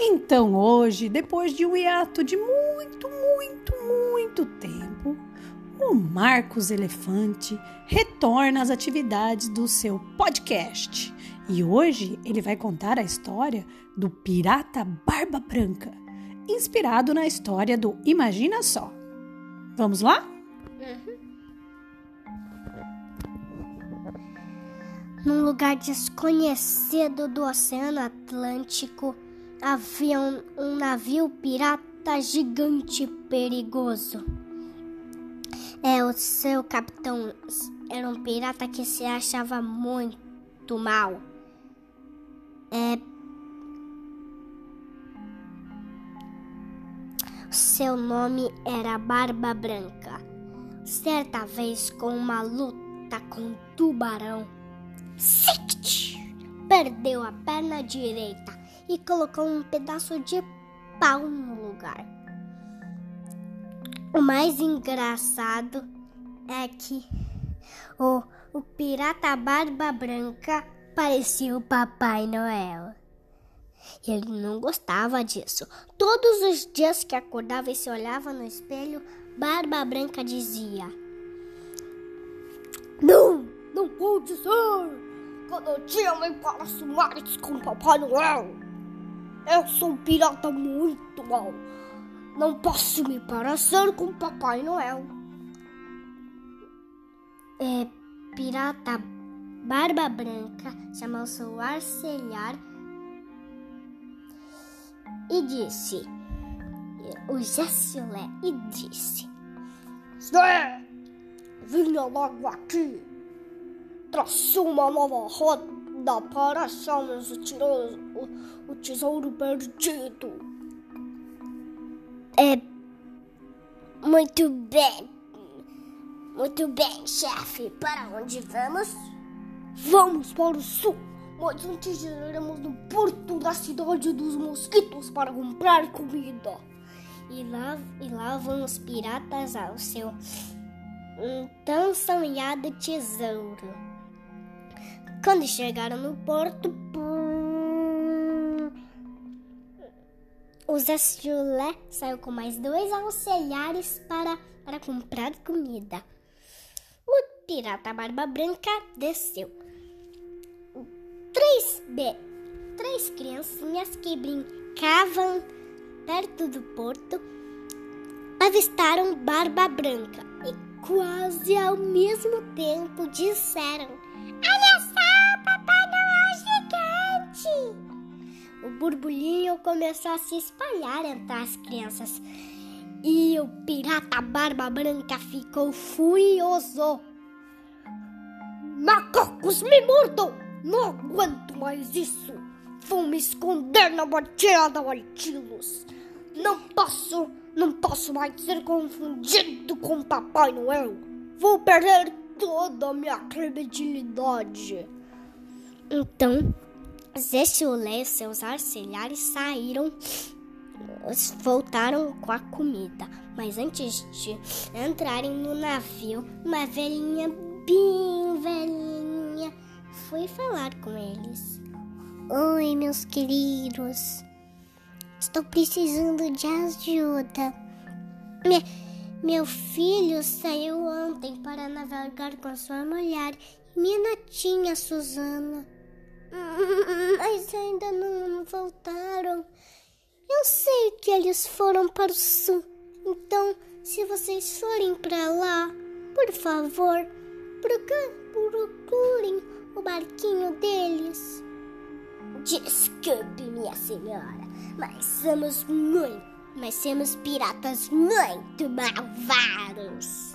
Então hoje, depois de um hiato de muito, muito, muito tempo, o Marcos Elefante retorna às atividades do seu podcast. E hoje ele vai contar a história do Pirata Barba Branca, inspirado na história do Imagina Só. Vamos lá? Uhum. Num lugar desconhecido do Oceano Atlântico, havia um, um navio pirata gigante perigoso. É, o seu capitão era um pirata que se achava muito mal. É, seu nome era Barba Branca. Certa vez, com uma luta com um tubarão, perdeu a perna direita e colocou um pedaço de pau no lugar. O mais engraçado é que o, o pirata Barba Branca parecia o Papai Noel. Ele não gostava disso. Todos os dias que acordava e se olhava no espelho, Barba Branca dizia: Não, não pode ser! Cada dia vem para os mares com Papai Noel. Eu sou um pirata muito mau. Não posso me parecer com Papai Noel. É, pirata Barba Branca chamou seu arcelhar e disse: O Jacilé e disse: Zé, vinha logo aqui. Traçou uma nova rota da Parachamas tirou o, o tesouro perdido. É. Muito bem. Muito bem, chefe. Para onde vamos? Vamos para o sul. Mas antes iremos no porto da cidade dos mosquitos para comprar comida. E lá, e lá vão os piratas ao seu um tão sonhado tesouro. Quando chegaram no porto, o Zé Chulé saiu com mais dois auxiliares para, para comprar comida. O pirata Barba Branca desceu. Três, B, três criancinhas que brincavam perto do porto avistaram Barba Branca e quase ao mesmo tempo disseram: Olha só! O burburinho começou a se espalhar entre as crianças e o pirata Barba Branca ficou furioso. Macacos me mordam! Não aguento mais isso! Vou me esconder na batida da Altilos. Não posso, não posso mais ser confundido com Papai Noel. Vou perder toda a minha credibilidade. Então, Zé e seus arcelhares saíram, voltaram com a comida. Mas antes de entrarem no navio, uma velhinha, bem velhinha, foi falar com eles. Oi, meus queridos. Estou precisando de ajuda. Me, meu filho saiu ontem para navegar com sua mulher minha netinha Susana. Mas ainda não voltaram. Eu sei que eles foram para o sul. Então, se vocês forem para lá, por favor, procurem o barquinho deles. Desculpe, minha senhora, mas somos muito, mas somos piratas muito malvados.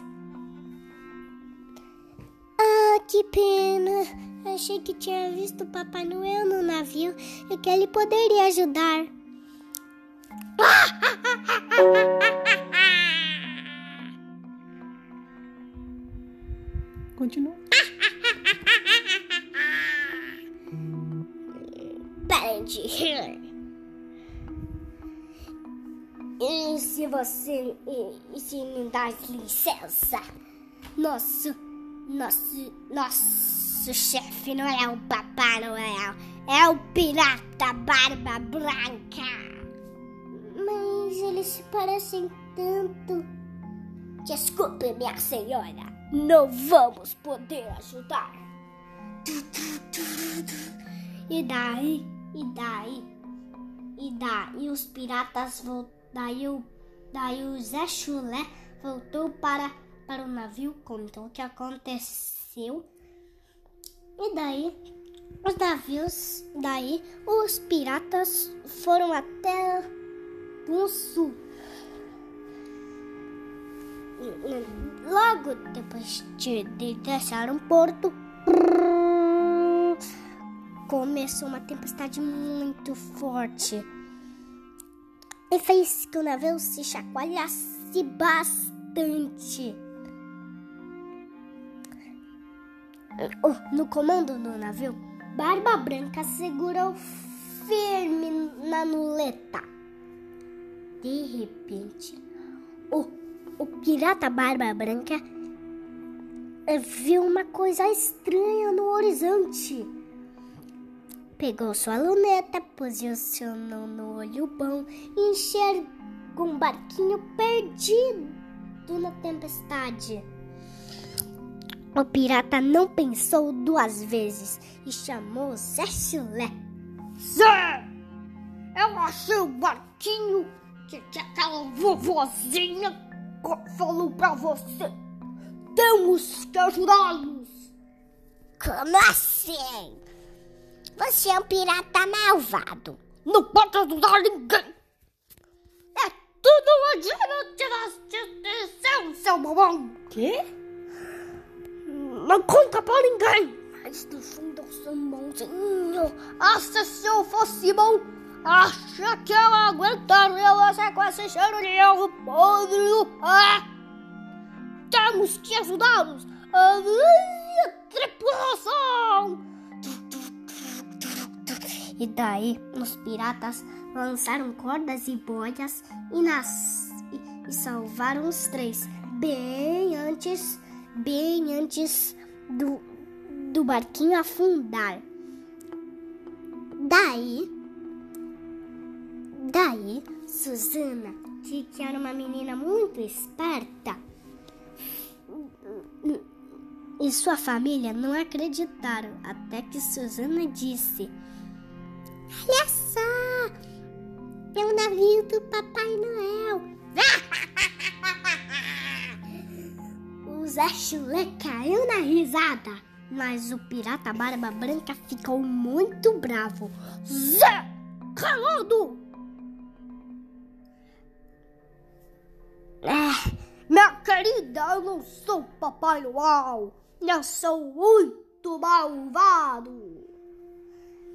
Que pena. Achei que tinha visto o Papai Noel no navio e que ele poderia ajudar. Continua. Parem de rir. E se você e, e se me dá licença, nosso, nosso, nosso chefe não é o Papai Noel, é o Pirata Barba Branca. Mas eles se parecem tanto. Desculpe, minha senhora. Não vamos poder ajudar. E daí, e daí, e daí os piratas voltaram. Daí o Zé Chulé voltou para, para o navio, contou o que aconteceu. E daí os navios, daí os piratas foram até o sul. Logo depois de, de deixar um porto, começou uma tempestade muito forte e fez que o navio se chacoalhasse bastante. No comando do navio, Barba Branca segurou firme na muleta. De repente, o, o pirata Barba Branca viu uma coisa estranha no horizonte. Pegou sua luneta, posicionou no olho bom e enxergou um barquinho perdido na tempestade. O pirata não pensou duas vezes e chamou Zé Chulé. Zé! Eu achei o barquinho que, que aquela vovozinha falou pra você. Temos que ajudá-los. Como assim? Você é um pirata malvado. Não pode ajudar ninguém. É tudo uma divertição, seu mamão. Quê? Não conta pra ninguém. Mas no fundo eu sou bonzinho. Acha se eu fosse bom. Acha que eu aguentaria você com esse cheiro de erro podre Ah! Temos que ajudá-los. A tripulação. E daí os piratas lançaram cordas e boias e, nas, e salvaram os três, bem antes, bem antes do, do barquinho afundar. Daí, daí, Susana, que era uma menina muito esperta, e sua família não acreditaram até que Susana disse Olha só! É o navio do Papai Noel! Zé Chulé caiu na risada, mas o pirata Barba Branca ficou muito bravo. Zé! Calado! É, minha querida, eu não sou Papai Noel! Eu sou muito malvado!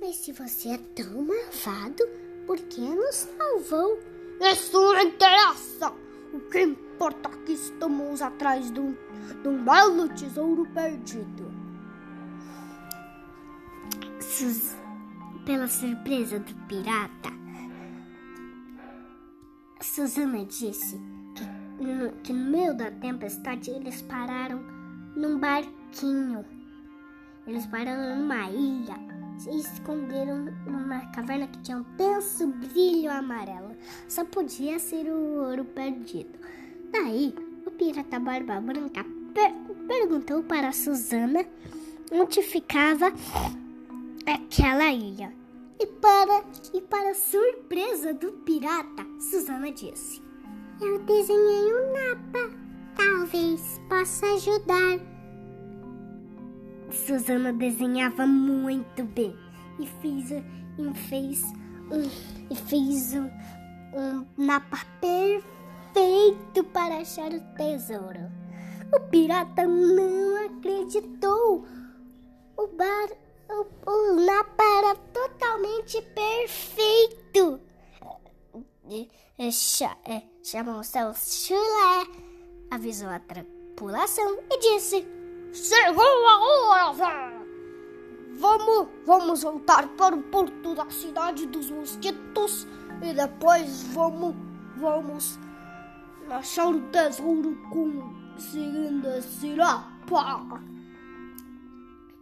Mas se você é tão malvado, por que nos salvou? Isso não interessa! O que importa é que estamos atrás de um, de um belo tesouro perdido. Sus... Pela surpresa do pirata, Susana disse que no, que no meio da tempestade eles pararam num barquinho. Eles pararam numa ilha se esconderam numa caverna que tinha um tenso brilho amarelo. Só podia ser o ouro perdido. Daí, o pirata Barba Branca per perguntou para Susana onde ficava aquela ilha. E para, e para surpresa do pirata, Susana disse: Eu desenhei um mapa. Talvez possa ajudar. Susana desenhava muito bem e fez, e fez, um, e fez um, um mapa perfeito para achar o tesouro. O pirata não acreditou. O bar, o, o mapa era totalmente perfeito. Chamou seu chulé, avisou a tripulação e disse: Chegou a hora! Vamos, vamos voltar para o porto da cidade dos mosquitos e depois vamos, vamos achar o tesouro com esse mapa.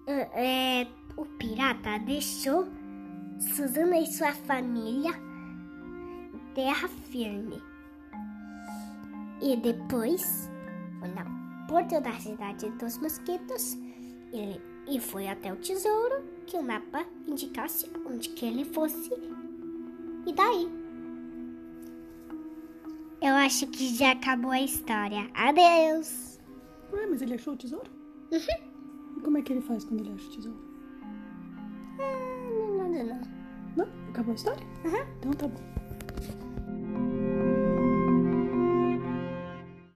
É, o pirata deixou Susana e sua família terra firme. E depois na porta da cidade dos mosquitos ele, e foi até o tesouro que o mapa indicasse onde que ele fosse. E daí? Eu acho que já acabou a história. Adeus! Ué, mas ele achou o tesouro? Uhum. E como é que ele faz quando ele acha o tesouro? Ah, não, não, não. Não? Acabou a história? Uhum. Então tá bom.